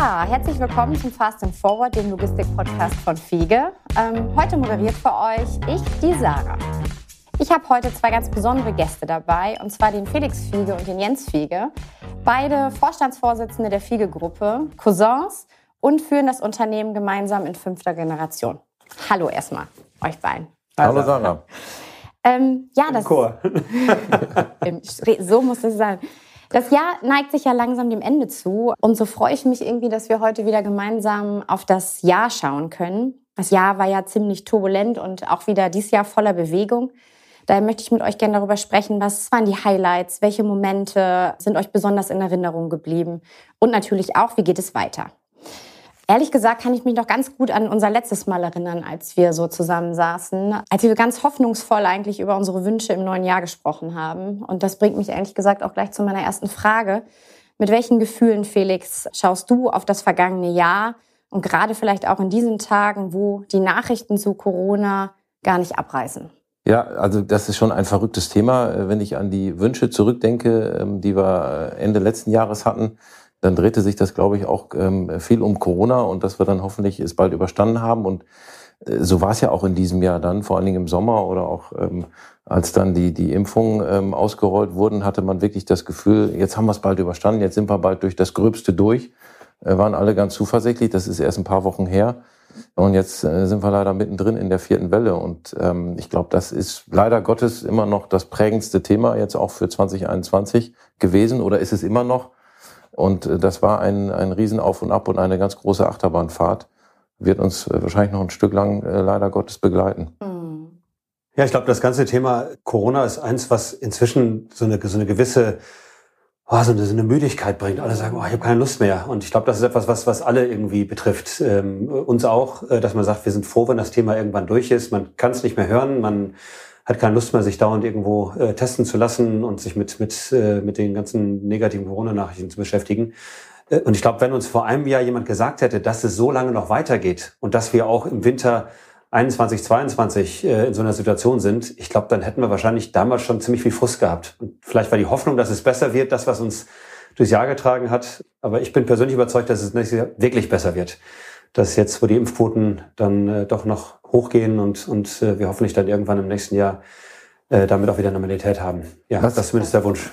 Ja, herzlich willkommen zum Fast and Forward, dem Logistik-Podcast von Fiege. Ähm, heute moderiert für euch ich, die Sarah. Ich habe heute zwei ganz besondere Gäste dabei, und zwar den Felix Fiege und den Jens Fiege. Beide Vorstandsvorsitzende der Fiege-Gruppe, Cousins und führen das Unternehmen gemeinsam in fünfter Generation. Hallo erstmal, euch beiden. Hallo Sarah. Ähm, ja, das. Chor. so muss es sein. Das Jahr neigt sich ja langsam dem Ende zu. Und so freue ich mich irgendwie, dass wir heute wieder gemeinsam auf das Jahr schauen können. Das Jahr war ja ziemlich turbulent und auch wieder dieses Jahr voller Bewegung. Daher möchte ich mit euch gerne darüber sprechen, was waren die Highlights, welche Momente sind euch besonders in Erinnerung geblieben und natürlich auch, wie geht es weiter. Ehrlich gesagt kann ich mich noch ganz gut an unser letztes Mal erinnern, als wir so zusammen saßen, als wir ganz hoffnungsvoll eigentlich über unsere Wünsche im neuen Jahr gesprochen haben. Und das bringt mich ehrlich gesagt auch gleich zu meiner ersten Frage. Mit welchen Gefühlen, Felix, schaust du auf das vergangene Jahr und gerade vielleicht auch in diesen Tagen, wo die Nachrichten zu Corona gar nicht abreißen? Ja, also das ist schon ein verrücktes Thema. Wenn ich an die Wünsche zurückdenke, ähm, die wir Ende letzten Jahres hatten, dann drehte sich das, glaube ich, auch ähm, viel um Corona und dass wir dann hoffentlich es bald überstanden haben. Und äh, so war es ja auch in diesem Jahr dann, vor allen Dingen im Sommer oder auch ähm, als dann die, die Impfungen ähm, ausgerollt wurden, hatte man wirklich das Gefühl, jetzt haben wir es bald überstanden, jetzt sind wir bald durch das Gröbste durch. Äh, waren alle ganz zuversichtlich, das ist erst ein paar Wochen her. Und jetzt äh, sind wir leider mittendrin in der vierten Welle. Und ähm, ich glaube, das ist leider Gottes immer noch das prägendste Thema jetzt auch für 2021 gewesen oder ist es immer noch. Und äh, das war ein, ein Riesenauf und Ab und eine ganz große Achterbahnfahrt. Wird uns äh, wahrscheinlich noch ein Stück lang äh, leider Gottes begleiten. Mhm. Ja, ich glaube, das ganze Thema Corona ist eins, was inzwischen so eine, so eine gewisse oh, so, eine, so eine Müdigkeit bringt. Alle sagen, oh, ich habe keine Lust mehr. Und ich glaube, das ist etwas, was, was alle irgendwie betrifft. Ähm, uns auch, dass man sagt, wir sind froh, wenn das Thema irgendwann durch ist. Man kann es nicht mehr hören. Man hat keine Lust mehr, sich dauernd irgendwo äh, testen zu lassen und sich mit, mit, äh, mit den ganzen negativen Corona-Nachrichten zu beschäftigen. Äh, und ich glaube, wenn uns vor einem Jahr jemand gesagt hätte, dass es so lange noch weitergeht und dass wir auch im Winter 21, 22 äh, in so einer Situation sind, ich glaube, dann hätten wir wahrscheinlich damals schon ziemlich viel Frust gehabt. Und vielleicht war die Hoffnung, dass es besser wird, das, was uns durchs Jahr getragen hat. Aber ich bin persönlich überzeugt, dass es nächstes Jahr wirklich besser wird. Dass jetzt, wo die Impfquoten dann äh, doch noch hochgehen und, und äh, wir hoffentlich dann irgendwann im nächsten Jahr äh, damit auch wieder Normalität haben. Ja, Was, das ist zumindest der Wunsch.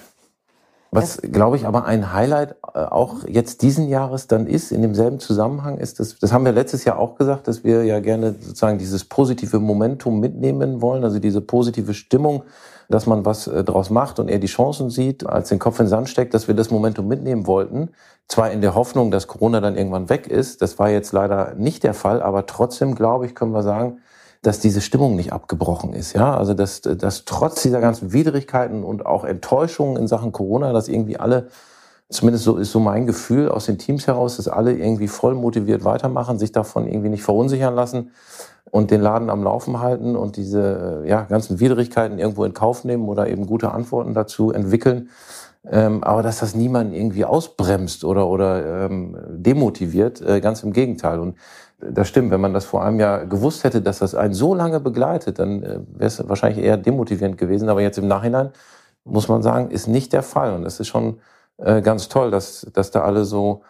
Was, glaube ich, aber ein Highlight äh, auch jetzt diesen Jahres dann ist, in demselben Zusammenhang ist, das, das haben wir letztes Jahr auch gesagt, dass wir ja gerne sozusagen dieses positive Momentum mitnehmen wollen, also diese positive Stimmung, dass man was äh, draus macht und er die Chancen sieht, als den Kopf in den Sand steckt, dass wir das Momentum mitnehmen wollten. Zwar in der Hoffnung, dass Corona dann irgendwann weg ist, das war jetzt leider nicht der Fall, aber trotzdem, glaube ich, können wir sagen, dass diese Stimmung nicht abgebrochen ist. Ja, also dass, dass trotz dieser ganzen Widrigkeiten und auch Enttäuschungen in Sachen Corona, dass irgendwie alle, zumindest so ist so mein Gefühl aus den Teams heraus, dass alle irgendwie voll motiviert weitermachen, sich davon irgendwie nicht verunsichern lassen und den Laden am Laufen halten und diese ja, ganzen Widrigkeiten irgendwo in Kauf nehmen oder eben gute Antworten dazu entwickeln. Ähm, aber dass das niemanden irgendwie ausbremst oder, oder ähm, demotiviert, äh, ganz im Gegenteil. Und das stimmt, wenn man das vor einem Jahr gewusst hätte, dass das einen so lange begleitet, dann äh, wäre es wahrscheinlich eher demotivierend gewesen. Aber jetzt im Nachhinein muss man sagen, ist nicht der Fall. Und es ist schon äh, ganz toll, dass, dass da alle so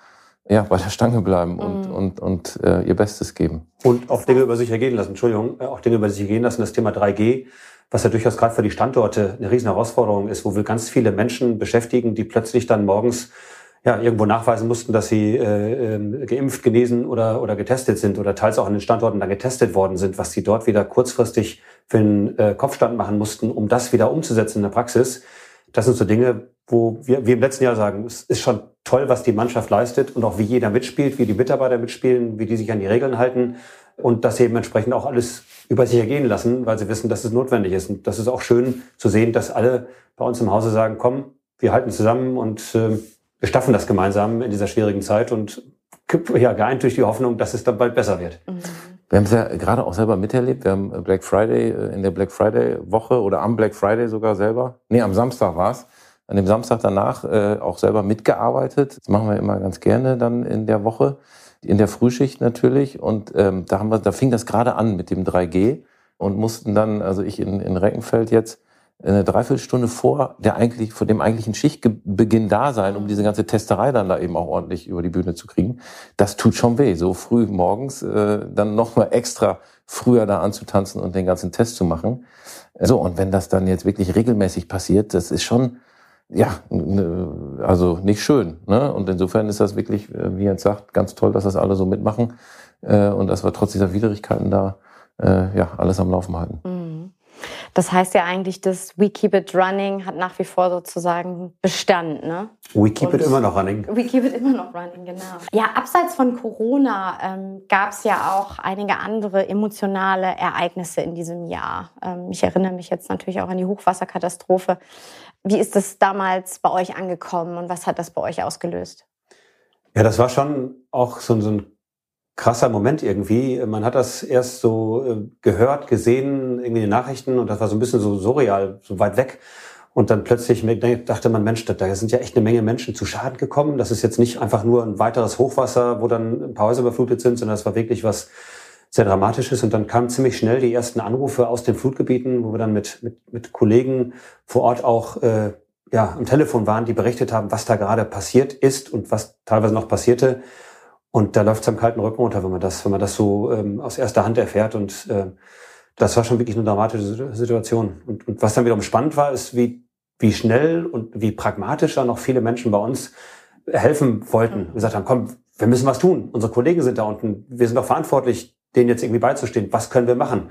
ja, bei der Stange bleiben und, mhm. und, und äh, ihr Bestes geben. Und auch Dinge über sich ergehen lassen, Entschuldigung, äh, auch Dinge über sich ergehen lassen, das Thema 3G, was ja durchaus gerade für die Standorte eine riesen Herausforderung ist, wo wir ganz viele Menschen beschäftigen, die plötzlich dann morgens ja, irgendwo nachweisen mussten, dass sie äh, äh, geimpft, genesen oder, oder getestet sind oder teils auch an den Standorten dann getestet worden sind, was sie dort wieder kurzfristig für einen äh, Kopfstand machen mussten, um das wieder umzusetzen in der Praxis. Das sind so Dinge, wo wir, wir im letzten Jahr sagen, es ist schon toll, was die Mannschaft leistet und auch wie jeder mitspielt, wie die Mitarbeiter mitspielen, wie die sich an die Regeln halten und das eben entsprechend auch alles über sich ergehen lassen, weil sie wissen, dass es notwendig ist. Und das ist auch schön zu sehen, dass alle bei uns im Hause sagen, komm, wir halten zusammen und äh, wir schaffen das gemeinsam in dieser schwierigen Zeit und ja, geeint durch die Hoffnung, dass es dann bald besser wird. Mhm. Wir haben es ja gerade auch selber miterlebt. Wir haben Black Friday äh, in der Black Friday Woche oder am Black Friday sogar selber. Nee, am Samstag war's. An dem Samstag danach äh, auch selber mitgearbeitet. Das machen wir immer ganz gerne dann in der Woche, in der Frühschicht natürlich. Und ähm, da haben wir, da fing das gerade an mit dem 3G und mussten dann, also ich in, in Reckenfeld jetzt, eine Dreiviertelstunde vor der eigentlich, vor dem eigentlichen Schichtbeginn da sein, um diese ganze Testerei dann da eben auch ordentlich über die Bühne zu kriegen. Das tut schon weh, so früh morgens äh, dann nochmal extra früher da anzutanzen und den ganzen Test zu machen. So, und wenn das dann jetzt wirklich regelmäßig passiert, das ist schon, ja, ne, also nicht schön. Ne? Und insofern ist das wirklich, äh, wie Jens sagt, ganz toll, dass das alle so mitmachen äh, und dass wir trotz dieser Widrigkeiten da äh, ja alles am Laufen halten. Mhm. Das heißt ja eigentlich, dass We Keep It Running hat nach wie vor sozusagen Bestand, ne? We Keep Und It immer noch running. We Keep It immer noch running, genau. Ja, abseits von Corona ähm, gab es ja auch einige andere emotionale Ereignisse in diesem Jahr. Ähm, ich erinnere mich jetzt natürlich auch an die Hochwasserkatastrophe. Wie ist das damals bei euch angekommen und was hat das bei euch ausgelöst? Ja, das war schon auch so, so ein krasser Moment irgendwie. Man hat das erst so äh, gehört, gesehen, irgendwie in den Nachrichten und das war so ein bisschen so surreal, so weit weg. Und dann plötzlich dachte man, Mensch, da sind ja echt eine Menge Menschen zu Schaden gekommen. Das ist jetzt nicht einfach nur ein weiteres Hochwasser, wo dann ein paar Häuser überflutet sind, sondern das war wirklich was sehr Dramatisches. Und dann kamen ziemlich schnell die ersten Anrufe aus den Flutgebieten, wo wir dann mit, mit, mit Kollegen vor Ort auch äh, ja, am Telefon waren, die berichtet haben, was da gerade passiert ist und was teilweise noch passierte. Und da läuft es am kalten Rücken runter, wenn man das, wenn man das so ähm, aus erster Hand erfährt. Und äh, das war schon wirklich eine dramatische Situation. Und, und was dann wiederum spannend war, ist, wie, wie schnell und wie pragmatischer noch viele Menschen bei uns helfen wollten. Wir gesagt haben, komm, wir müssen was tun. Unsere Kollegen sind da unten. Wir sind auch verantwortlich, denen jetzt irgendwie beizustehen. Was können wir machen?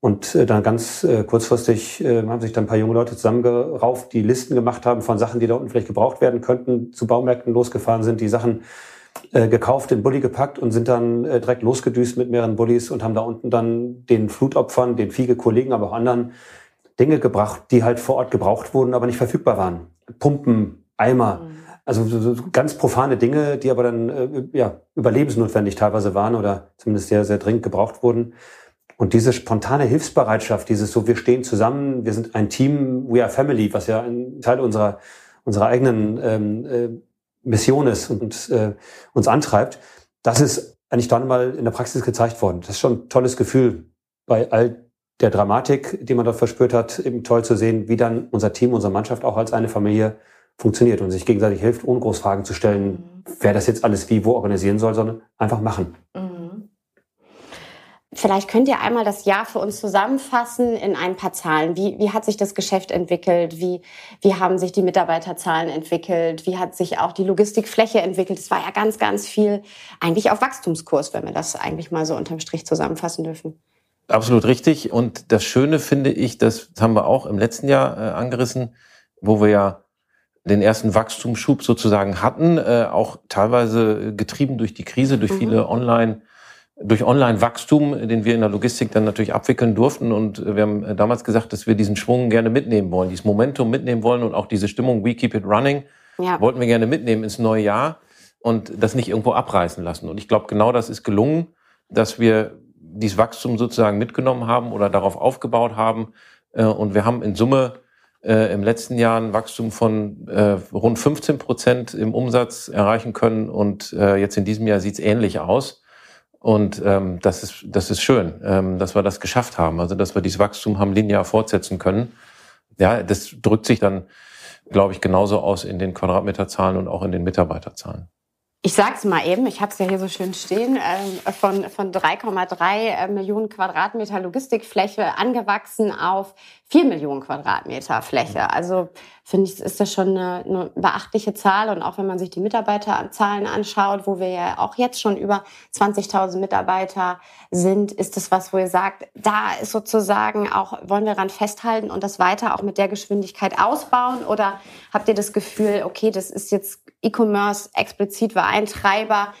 Und äh, dann ganz äh, kurzfristig äh, haben sich dann ein paar junge Leute zusammengerauft, die Listen gemacht haben von Sachen, die da unten vielleicht gebraucht werden könnten, zu Baumärkten losgefahren sind, die Sachen äh, gekauft, den Bulli gepackt und sind dann äh, direkt losgedüst mit mehreren Bullis und haben da unten dann den Flutopfern, den Fiege-Kollegen, aber auch anderen Dinge gebracht, die halt vor Ort gebraucht wurden, aber nicht verfügbar waren. Pumpen, Eimer, mhm. also so, so ganz profane Dinge, die aber dann äh, ja, überlebensnotwendig teilweise waren oder zumindest sehr, sehr dringend gebraucht wurden. Und diese spontane Hilfsbereitschaft, dieses so, wir stehen zusammen, wir sind ein Team, we are family, was ja ein Teil unserer, unserer eigenen ähm, äh, Mission ist und äh, uns antreibt, das ist eigentlich dann mal in der Praxis gezeigt worden. Das ist schon ein tolles Gefühl bei all der Dramatik, die man dort verspürt hat, eben toll zu sehen, wie dann unser Team, unsere Mannschaft auch als eine Familie funktioniert und sich gegenseitig hilft, ohne Großfragen zu stellen, mhm. wer das jetzt alles wie wo organisieren soll, sondern einfach machen. Vielleicht könnt ihr einmal das Jahr für uns zusammenfassen in ein paar Zahlen. Wie, wie hat sich das Geschäft entwickelt? Wie, wie haben sich die Mitarbeiterzahlen entwickelt? Wie hat sich auch die Logistikfläche entwickelt? Es war ja ganz, ganz viel eigentlich auf Wachstumskurs, wenn wir das eigentlich mal so unterm Strich zusammenfassen dürfen. Absolut richtig. Und das Schöne finde ich, das haben wir auch im letzten Jahr äh, angerissen, wo wir ja den ersten Wachstumsschub sozusagen hatten, äh, auch teilweise getrieben durch die Krise, durch mhm. viele Online- durch Online-Wachstum, den wir in der Logistik dann natürlich abwickeln durften. Und wir haben damals gesagt, dass wir diesen Schwung gerne mitnehmen wollen, dieses Momentum mitnehmen wollen und auch diese Stimmung, we keep it running, ja. wollten wir gerne mitnehmen ins neue Jahr und das nicht irgendwo abreißen lassen. Und ich glaube, genau das ist gelungen, dass wir dieses Wachstum sozusagen mitgenommen haben oder darauf aufgebaut haben. Äh, und wir haben in Summe äh, im letzten Jahr ein Wachstum von äh, rund 15 Prozent im Umsatz erreichen können. Und jetzt in diesem Jahr sieht es ähnlich aus. Und ähm, das, ist, das ist schön, ähm, dass wir das geschafft haben, also dass wir dieses Wachstum haben linear fortsetzen können. Ja, das drückt sich dann, glaube ich, genauso aus in den Quadratmeterzahlen und auch in den Mitarbeiterzahlen. Ich sag's mal eben, ich habe es ja hier so schön stehen, äh, von, von 3,3 äh, Millionen Quadratmeter Logistikfläche angewachsen auf 4 Millionen Quadratmeter Fläche. Also finde ich, ist das schon eine, eine beachtliche Zahl. Und auch wenn man sich die Mitarbeiterzahlen anschaut, wo wir ja auch jetzt schon über 20.000 Mitarbeiter sind, ist das was, wo ihr sagt, da ist sozusagen auch, wollen wir daran festhalten und das weiter auch mit der Geschwindigkeit ausbauen? Oder habt ihr das Gefühl, okay, das ist jetzt E-Commerce explizit war ein Treiber.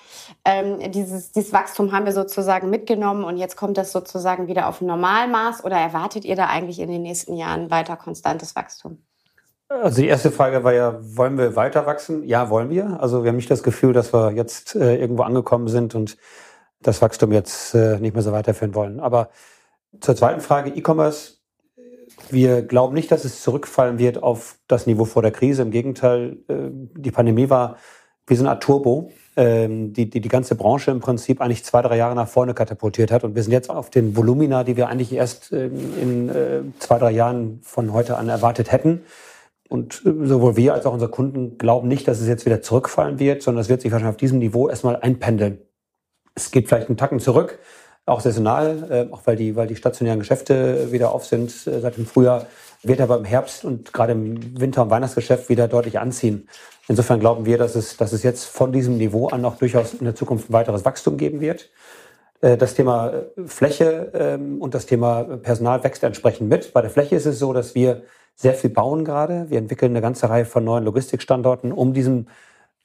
Ähm, dieses, dieses Wachstum haben wir sozusagen mitgenommen und jetzt kommt das sozusagen wieder auf Normalmaß oder erwartet ihr da eigentlich in den nächsten Jahren weiter konstantes Wachstum? Also die erste Frage war ja, wollen wir weiter wachsen? Ja, wollen wir. Also wir haben nicht das Gefühl, dass wir jetzt äh, irgendwo angekommen sind und das Wachstum jetzt äh, nicht mehr so weiterführen wollen. Aber zur zweiten Frage, E-Commerce wir glauben nicht, dass es zurückfallen wird auf das Niveau vor der Krise. Im Gegenteil, äh, die Pandemie war wie so eine Art Turbo, ähm, die, die die ganze Branche im Prinzip eigentlich zwei, drei Jahre nach vorne katapultiert hat. Und wir sind jetzt auf den Volumina, die wir eigentlich erst ähm, in äh, zwei, drei Jahren von heute an erwartet hätten. Und äh, sowohl wir als auch unsere Kunden glauben nicht, dass es jetzt wieder zurückfallen wird, sondern es wird sich wahrscheinlich auf diesem Niveau erstmal einpendeln. Es geht vielleicht einen Tacken zurück, auch saisonal, äh, auch weil die, weil die stationären Geschäfte wieder auf sind seit dem Frühjahr, wird aber im Herbst und gerade im Winter- und Weihnachtsgeschäft wieder deutlich anziehen. Insofern glauben wir, dass es, dass es jetzt von diesem Niveau an auch durchaus in der Zukunft weiteres Wachstum geben wird. Äh, das Thema äh, Fläche ähm, und das Thema Personal wächst entsprechend mit. Bei der Fläche ist es so, dass wir sehr viel bauen gerade. Wir entwickeln eine ganze Reihe von neuen Logistikstandorten, um diesem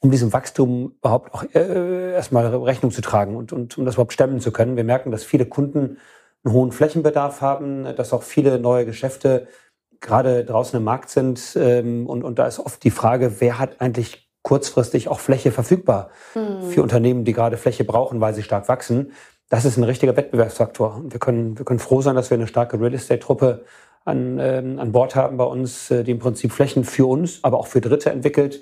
um diesem Wachstum überhaupt auch äh, erstmal Rechnung zu tragen und, und um das überhaupt stemmen zu können. Wir merken, dass viele Kunden einen hohen Flächenbedarf haben, dass auch viele neue Geschäfte gerade draußen im Markt sind. Ähm, und, und da ist oft die Frage, wer hat eigentlich kurzfristig auch Fläche verfügbar mhm. für Unternehmen, die gerade Fläche brauchen, weil sie stark wachsen. Das ist ein richtiger Wettbewerbsfaktor. Und wir können, wir können froh sein, dass wir eine starke Real Estate-Truppe an, ähm, an Bord haben bei uns, äh, die im Prinzip Flächen für uns, aber auch für Dritte entwickelt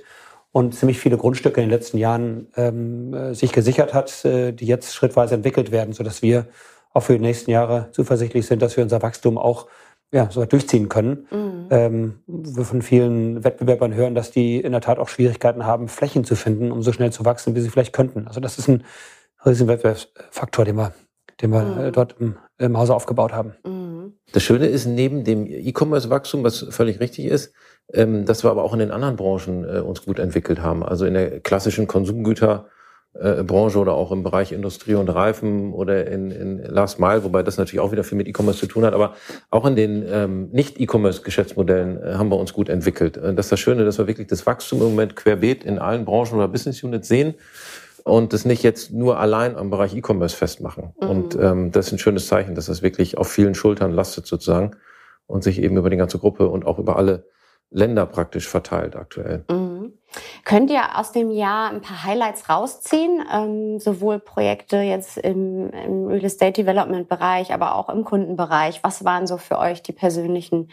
und ziemlich viele Grundstücke in den letzten Jahren ähm, äh, sich gesichert hat, äh, die jetzt schrittweise entwickelt werden, sodass wir auch für die nächsten Jahre zuversichtlich sind, dass wir unser Wachstum auch ja, so durchziehen können. Mhm. Ähm, wir von vielen Wettbewerbern hören, dass die in der Tat auch Schwierigkeiten haben, Flächen zu finden, um so schnell zu wachsen, wie sie vielleicht könnten. Also das ist ein riesen Wettbewerbsfaktor, den wir, den wir mhm. dort im, im Hause aufgebaut haben. Mhm. Das Schöne ist, neben dem E-Commerce-Wachstum, was völlig richtig ist, ähm, dass wir aber auch in den anderen Branchen äh, uns gut entwickelt haben. Also in der klassischen Konsumgüter- äh, Branche oder auch im Bereich Industrie und Reifen oder in, in Last Mile, wobei das natürlich auch wieder viel mit E-Commerce zu tun hat, aber auch in den ähm, Nicht-E-Commerce-Geschäftsmodellen äh, haben wir uns gut entwickelt. Äh, das ist das Schöne, dass wir wirklich das Wachstum im Moment querbeet in allen Branchen oder Business Units sehen und das nicht jetzt nur allein am Bereich E-Commerce festmachen. Mhm. Und ähm, das ist ein schönes Zeichen, dass das wirklich auf vielen Schultern lastet sozusagen und sich eben über die ganze Gruppe und auch über alle Länder praktisch verteilt aktuell. Mhm. Könnt ihr aus dem Jahr ein paar Highlights rausziehen? Ähm, sowohl Projekte jetzt im, im Real Estate Development Bereich, aber auch im Kundenbereich. Was waren so für euch die persönlichen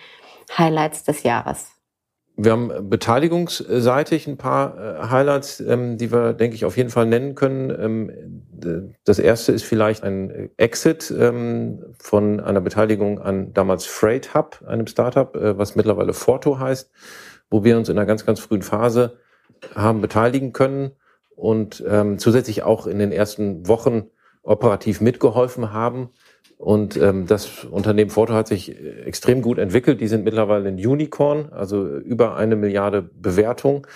Highlights des Jahres? Wir haben beteiligungsseitig ein paar äh, Highlights, ähm, die wir, denke ich, auf jeden Fall nennen können. Ähm, das erste ist vielleicht ein Exit ähm, von einer Beteiligung an damals Freight Hub, einem Startup, äh, was mittlerweile Forto heißt, wo wir uns in einer ganz, ganz frühen Phase haben beteiligen können und zusätzlich auch in den ersten Wochen operativ mitgeholfen haben und ähm, das Unternehmen Forto hat sich extrem gut entwickelt. Die sind mittlerweile ein Unicorn, also über eine Milliarde Bewertung.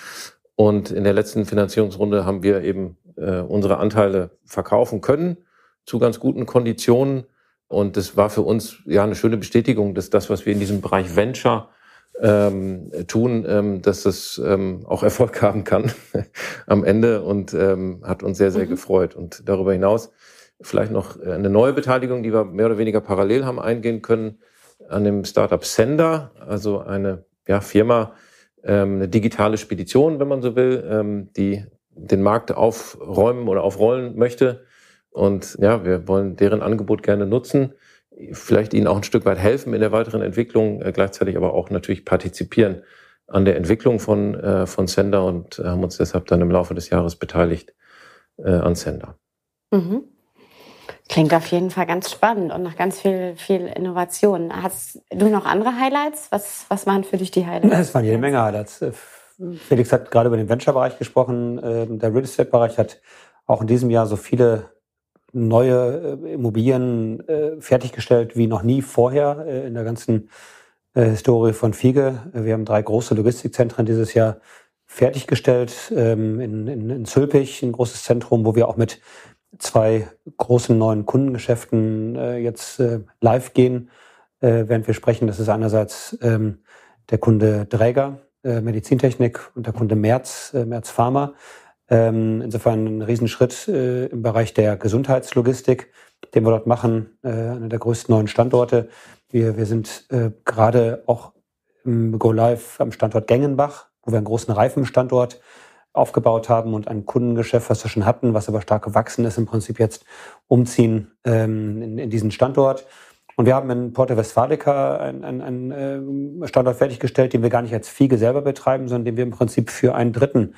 Und in der letzten Finanzierungsrunde haben wir eben äh, unsere Anteile verkaufen können zu ganz guten Konditionen. Und das war für uns ja eine schöne Bestätigung, dass das, was wir in diesem Bereich Venture ähm, tun, ähm, dass das ähm, auch Erfolg haben kann am Ende und ähm, hat uns sehr, sehr mhm. gefreut. Und darüber hinaus vielleicht noch äh, eine neue Beteiligung, die wir mehr oder weniger parallel haben eingehen können, an dem Startup Sender, also eine ja, Firma, ähm, eine digitale Spedition, wenn man so will, ähm, die den Markt aufräumen oder aufrollen möchte. Und ja, wir wollen deren Angebot gerne nutzen, vielleicht ihnen auch ein Stück weit helfen in der weiteren Entwicklung, äh, gleichzeitig aber auch natürlich partizipieren an der Entwicklung von, äh, von Sender und haben uns deshalb dann im Laufe des Jahres beteiligt an Sender. Mhm. Klingt auf jeden Fall ganz spannend und nach ganz viel, viel Innovation. Hast du noch andere Highlights? Was, was waren für dich die Highlights? Es waren jede Menge Highlights. Äh, Felix hat gerade über den Venture-Bereich gesprochen. Ähm, der Real Estate-Bereich hat auch in diesem Jahr so viele neue äh, Immobilien äh, fertiggestellt wie noch nie vorher in der ganzen Historie von Fiege. Wir haben drei große Logistikzentren dieses Jahr fertiggestellt. Ähm, in, in, in Zülpich, ein großes Zentrum, wo wir auch mit zwei großen neuen Kundengeschäften äh, jetzt äh, live gehen, äh, während wir sprechen. Das ist einerseits ähm, der Kunde Dräger, äh, Medizintechnik und der Kunde Merz, äh, Merz Pharma. Ähm, insofern ein Riesenschritt äh, im Bereich der Gesundheitslogistik, den wir dort machen, äh, einer der größten neuen Standorte. Wir, wir sind äh, gerade auch im Go Live am Standort Gengenbach, wo wir einen großen Reifenstandort aufgebaut haben und ein Kundengeschäft, was wir schon hatten, was aber stark gewachsen ist, im Prinzip jetzt umziehen ähm, in, in diesen Standort. Und wir haben in Porta Westfalica einen, einen, einen äh, Standort fertiggestellt, den wir gar nicht als Fiege selber betreiben, sondern den wir im Prinzip für einen Dritten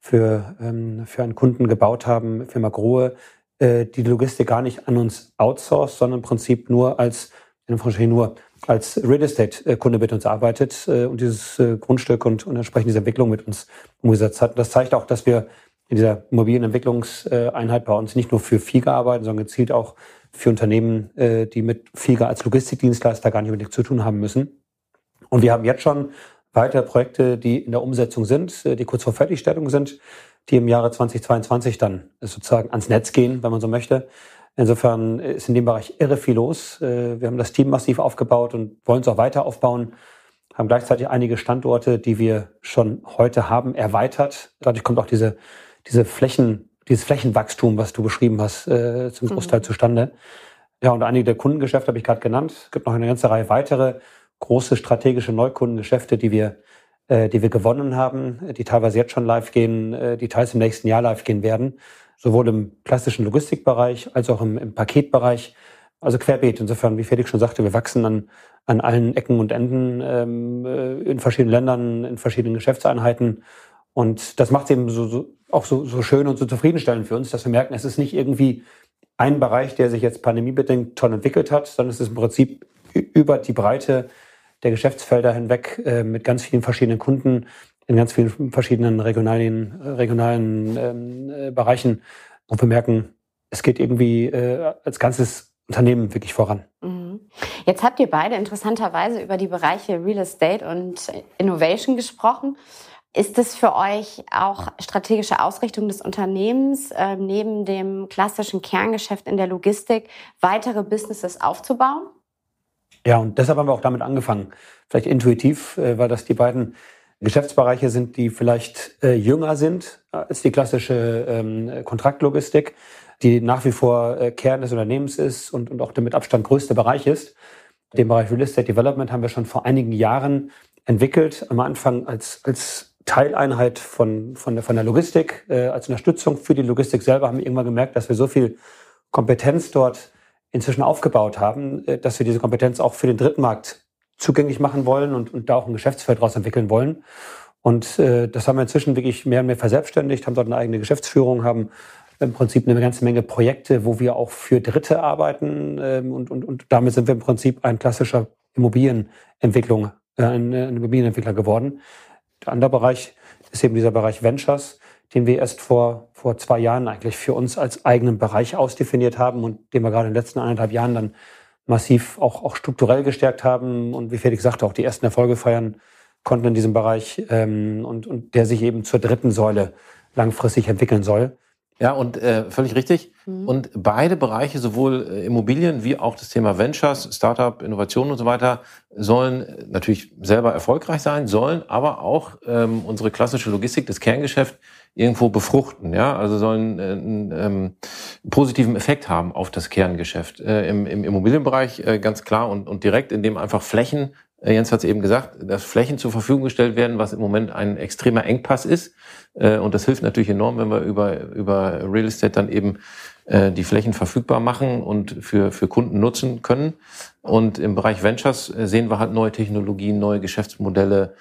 für, ähm, für einen Kunden gebaut haben, Firma Grohe, äh, die Logistik gar nicht an uns outsourced, sondern im Prinzip nur als, nur als Real Estate-Kunde mit uns arbeitet äh, und dieses äh, Grundstück und, und entsprechend diese Entwicklung mit uns umgesetzt hat. Das zeigt auch, dass wir in dieser mobilen Entwicklungseinheit bei uns nicht nur für FIGA arbeiten, sondern gezielt auch für Unternehmen, äh, die mit FIGA als Logistikdienstleister gar nicht unbedingt zu tun haben müssen. Und wir haben jetzt schon weitere Projekte, die in der Umsetzung sind, die kurz vor Fertigstellung sind, die im Jahre 2022 dann sozusagen ans Netz gehen, wenn man so möchte. Insofern ist in dem Bereich irre viel los. Wir haben das Team massiv aufgebaut und wollen es auch weiter aufbauen haben gleichzeitig einige Standorte, die wir schon heute haben, erweitert. Dadurch kommt auch diese diese Flächen, dieses Flächenwachstum, was du beschrieben hast, äh, zum Großteil mhm. zustande. Ja, und einige der Kundengeschäfte habe ich gerade genannt. Es gibt noch eine ganze Reihe weitere große strategische Neukundengeschäfte, die wir, äh, die wir gewonnen haben, die teilweise jetzt schon live gehen, äh, die teils im nächsten Jahr live gehen werden, sowohl im klassischen Logistikbereich als auch im, im Paketbereich. Also querbeet. Insofern, wie Felix schon sagte, wir wachsen an, an allen Ecken und Enden ähm, äh, in verschiedenen Ländern, in verschiedenen Geschäftseinheiten. Und das macht es eben so, so, auch so, so schön und so zufriedenstellend für uns, dass wir merken, es ist nicht irgendwie ein Bereich, der sich jetzt pandemiebedingt toll entwickelt hat, sondern es ist im Prinzip über die Breite der Geschäftsfelder hinweg äh, mit ganz vielen verschiedenen Kunden in ganz vielen verschiedenen regionalen, regionalen ähm, äh, Bereichen, wo wir merken, es geht irgendwie äh, als ganzes Unternehmen wirklich voran. Mhm. Jetzt habt ihr beide interessanterweise über die Bereiche Real Estate und Innovation gesprochen. Ist es für euch auch strategische Ausrichtung des Unternehmens, äh, neben dem klassischen Kerngeschäft in der Logistik weitere Businesses aufzubauen? Ja, und deshalb haben wir auch damit angefangen. Vielleicht intuitiv, äh, weil das die beiden Geschäftsbereiche sind, die vielleicht äh, jünger sind als die klassische ähm, Kontraktlogistik, die nach wie vor äh, Kern des Unternehmens ist und, und auch der mit Abstand größte Bereich ist. Den Bereich Real Estate Development haben wir schon vor einigen Jahren entwickelt, am Anfang als, als Teileinheit von, von, der, von der Logistik, äh, als Unterstützung für die Logistik selber, haben wir irgendwann gemerkt, dass wir so viel Kompetenz dort inzwischen aufgebaut haben, äh, dass wir diese Kompetenz auch für den Drittmarkt zugänglich machen wollen und, und da auch ein Geschäftsfeld daraus entwickeln wollen. Und äh, das haben wir inzwischen wirklich mehr und mehr verselbstständigt, haben dort eine eigene Geschäftsführung, haben im Prinzip eine ganze Menge Projekte, wo wir auch für Dritte arbeiten. Ähm, und, und, und damit sind wir im Prinzip ein klassischer Immobilienentwicklung, äh, ein, ein Immobilienentwickler geworden. Der andere Bereich ist eben dieser Bereich Ventures, den wir erst vor, vor zwei Jahren eigentlich für uns als eigenen Bereich ausdefiniert haben und den wir gerade in den letzten eineinhalb Jahren dann massiv auch, auch strukturell gestärkt haben und wie Felix sagte, auch die ersten Erfolge feiern konnten in diesem Bereich ähm, und, und der sich eben zur dritten Säule langfristig entwickeln soll. Ja, und äh, völlig richtig. Mhm. Und beide Bereiche, sowohl äh, Immobilien wie auch das Thema Ventures, Startup, Innovation und so weiter, sollen äh, natürlich selber erfolgreich sein, sollen aber auch ähm, unsere klassische Logistik, das Kerngeschäft, irgendwo befruchten. Ja, also sollen äh, einen ähm, positiven Effekt haben auf das Kerngeschäft. Äh, im, Im Immobilienbereich äh, ganz klar und, und direkt, indem einfach Flächen äh, Jens hat es eben gesagt, dass Flächen zur Verfügung gestellt werden, was im Moment ein extremer Engpass ist. Äh, und das hilft natürlich enorm, wenn wir über, über Real Estate dann eben äh, die Flächen verfügbar machen und für, für Kunden nutzen können. Und im Bereich Ventures sehen wir halt neue Technologien, neue Geschäftsmodelle,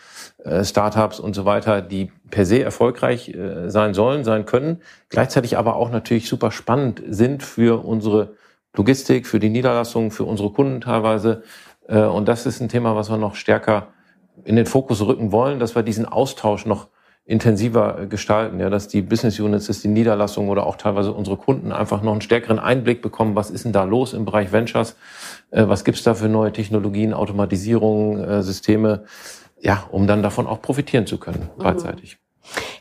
Startups und so weiter, die per se erfolgreich sein sollen, sein können, gleichzeitig aber auch natürlich super spannend sind für unsere Logistik, für die Niederlassungen, für unsere Kunden teilweise, äh, und das ist ein Thema, was wir noch stärker in den Fokus rücken wollen, dass wir diesen Austausch noch intensiver gestalten, ja, dass die Business Units, dass die Niederlassungen oder auch teilweise unsere Kunden einfach noch einen stärkeren Einblick bekommen, was ist denn da los im Bereich Ventures, äh, was gibt's da für neue Technologien, Automatisierung, äh, Systeme, ja, um dann davon auch profitieren zu können, beidseitig.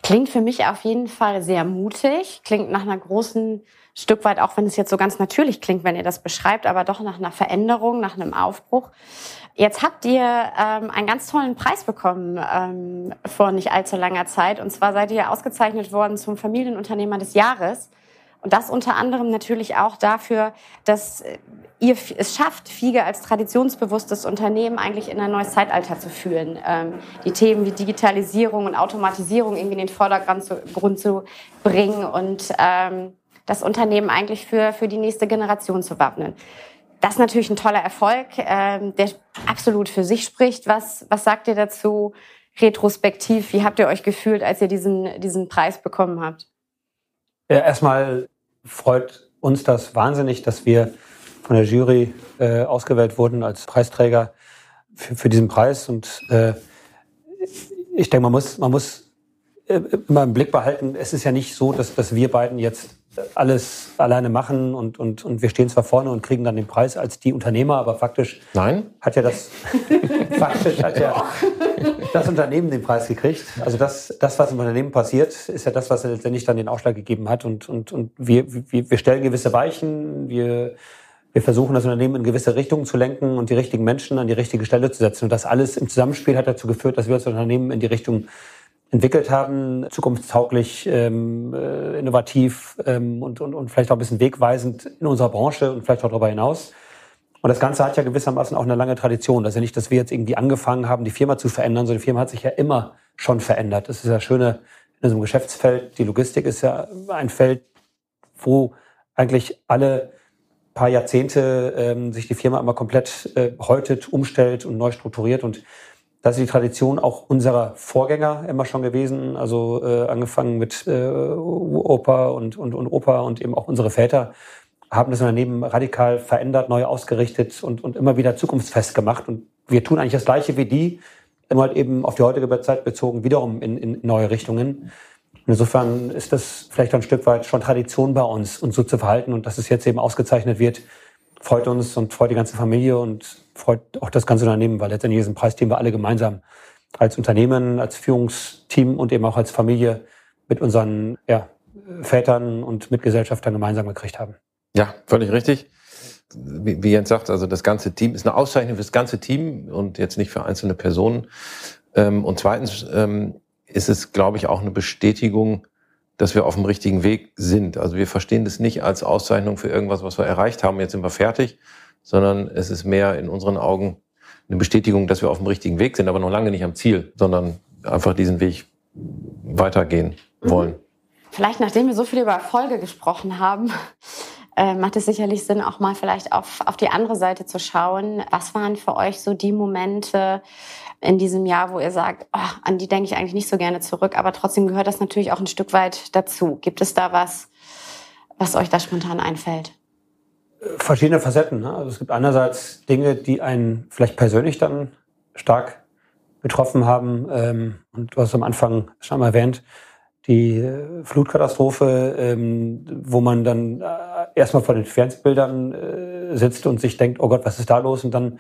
Klingt für mich auf jeden Fall sehr mutig, klingt nach einer großen Stück weit, auch wenn es jetzt so ganz natürlich klingt, wenn ihr das beschreibt, aber doch nach einer Veränderung, nach einem Aufbruch. Jetzt habt ihr ähm, einen ganz tollen Preis bekommen ähm, vor nicht allzu langer Zeit. Und zwar seid ihr ausgezeichnet worden zum Familienunternehmer des Jahres. Und das unter anderem natürlich auch dafür, dass ihr es schafft, Fiege als traditionsbewusstes Unternehmen eigentlich in ein neues Zeitalter zu führen. Ähm, die Themen wie Digitalisierung und Automatisierung irgendwie in den Vordergrund zu, Grund zu bringen und ähm, das Unternehmen eigentlich für, für die nächste Generation zu wappnen. Das ist natürlich ein toller Erfolg, ähm, der absolut für sich spricht. Was, was sagt ihr dazu? retrospektiv, wie habt ihr euch gefühlt, als ihr diesen, diesen Preis bekommen habt? Ja, erstmal freut uns das wahnsinnig, dass wir von der Jury äh, ausgewählt wurden als Preisträger für, für diesen Preis. Und äh, ich denke, man muss, man muss äh, immer im Blick behalten, es ist ja nicht so, dass, dass wir beiden jetzt alles alleine machen und, und, und wir stehen zwar vorne und kriegen dann den Preis als die Unternehmer, aber faktisch Nein? hat ja das faktisch hat ja das Unternehmen den Preis gekriegt. Also das, das, was im Unternehmen passiert, ist ja das, was letztendlich dann den Ausschlag gegeben hat. Und, und, und wir, wir, wir stellen gewisse Weichen, wir, wir versuchen das Unternehmen in gewisse Richtungen zu lenken und die richtigen Menschen an die richtige Stelle zu setzen. Und das alles im Zusammenspiel hat dazu geführt, dass wir das Unternehmen in die Richtung entwickelt haben, zukunftstauglich, ähm, äh, innovativ ähm, und, und, und vielleicht auch ein bisschen wegweisend in unserer Branche und vielleicht auch darüber hinaus. Und das Ganze hat ja gewissermaßen auch eine lange Tradition. Das ist ja nicht, dass wir jetzt irgendwie angefangen haben, die Firma zu verändern, sondern die Firma hat sich ja immer schon verändert. Das ist ja Schöne in unserem Geschäftsfeld. Die Logistik ist ja ein Feld, wo eigentlich alle paar Jahrzehnte ähm, sich die Firma immer komplett äh, häutet, umstellt und neu strukturiert. Und das ist die Tradition auch unserer Vorgänger immer schon gewesen. Also äh, angefangen mit äh, Opa und, und, und Opa und eben auch unsere Väter haben das Unternehmen radikal verändert, neu ausgerichtet und, und immer wieder zukunftsfest gemacht. Und wir tun eigentlich das Gleiche wie die, immer halt eben auf die heutige Zeit bezogen, wiederum in, in neue Richtungen. insofern ist das vielleicht ein Stück weit schon Tradition bei uns, uns so zu verhalten. Und dass es jetzt eben ausgezeichnet wird, freut uns und freut die ganze Familie und freut auch das ganze Unternehmen, weil letztendlich ist ein Preis, den wir alle gemeinsam als Unternehmen, als Führungsteam und eben auch als Familie mit unseren ja, Vätern und Mitgesellschaftern gemeinsam gekriegt haben. Ja, völlig richtig. Wie, wie Jens sagt, also das ganze Team ist eine Auszeichnung für das ganze Team und jetzt nicht für einzelne Personen. Ähm, und zweitens ähm, ist es, glaube ich, auch eine Bestätigung, dass wir auf dem richtigen Weg sind. Also wir verstehen das nicht als Auszeichnung für irgendwas, was wir erreicht haben, jetzt sind wir fertig, sondern es ist mehr in unseren Augen eine Bestätigung, dass wir auf dem richtigen Weg sind, aber noch lange nicht am Ziel, sondern einfach diesen Weg weitergehen mhm. wollen. Vielleicht, nachdem wir so viel über Erfolge gesprochen haben, äh, macht es sicherlich Sinn, auch mal vielleicht auf, auf die andere Seite zu schauen. Was waren für euch so die Momente in diesem Jahr, wo ihr sagt, oh, an die denke ich eigentlich nicht so gerne zurück, aber trotzdem gehört das natürlich auch ein Stück weit dazu. Gibt es da was, was euch da spontan einfällt? Verschiedene Facetten. Ne? Also es gibt einerseits Dinge, die einen vielleicht persönlich dann stark betroffen haben. Ähm, und du hast am Anfang schon mal erwähnt, die äh, Flutkatastrophe, ähm, wo man dann äh, erstmal vor den Fernsehbildern äh, sitzt und sich denkt, oh Gott, was ist da los? Und dann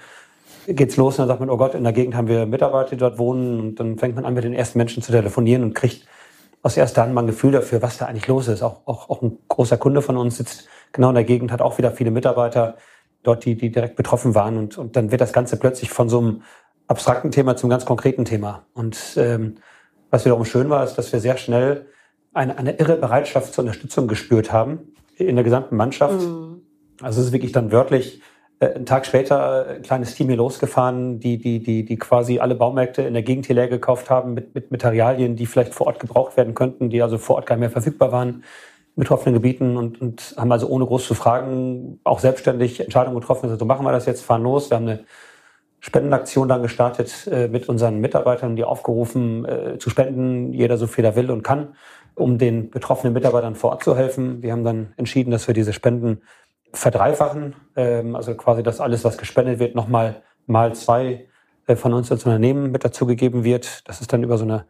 geht's los und dann sagt man, oh Gott, in der Gegend haben wir Mitarbeiter, die dort wohnen. Und dann fängt man an, mit den ersten Menschen zu telefonieren und kriegt aus erster Hand mal ein Gefühl dafür, was da eigentlich los ist. Auch, auch, auch ein großer Kunde von uns sitzt genau in der Gegend, hat auch wieder viele Mitarbeiter dort, die, die direkt betroffen waren. Und, und dann wird das Ganze plötzlich von so einem abstrakten Thema zum ganz konkreten Thema. Und ähm, was wiederum schön war, ist, dass wir sehr schnell eine, eine irre Bereitschaft zur Unterstützung gespürt haben in der gesamten Mannschaft. Mhm. Also es ist wirklich dann wörtlich äh, einen Tag später ein kleines Team hier losgefahren, die, die, die, die quasi alle Baumärkte in der Gegend hier leer gekauft haben mit, mit Materialien, die vielleicht vor Ort gebraucht werden könnten, die also vor Ort gar nicht mehr verfügbar waren betroffenen Gebieten und, und haben also ohne groß zu fragen auch selbstständig Entscheidungen getroffen. Also machen wir das jetzt, fahren los. Wir haben eine Spendenaktion dann gestartet äh, mit unseren Mitarbeitern, die aufgerufen äh, zu spenden, jeder so viel er will und kann, um den betroffenen Mitarbeitern vor Ort zu helfen. Wir haben dann entschieden, dass wir diese Spenden verdreifachen, ähm, also quasi, dass alles, was gespendet wird, nochmal mal zwei äh, von uns als Unternehmen mit dazugegeben wird. Das ist dann über so eine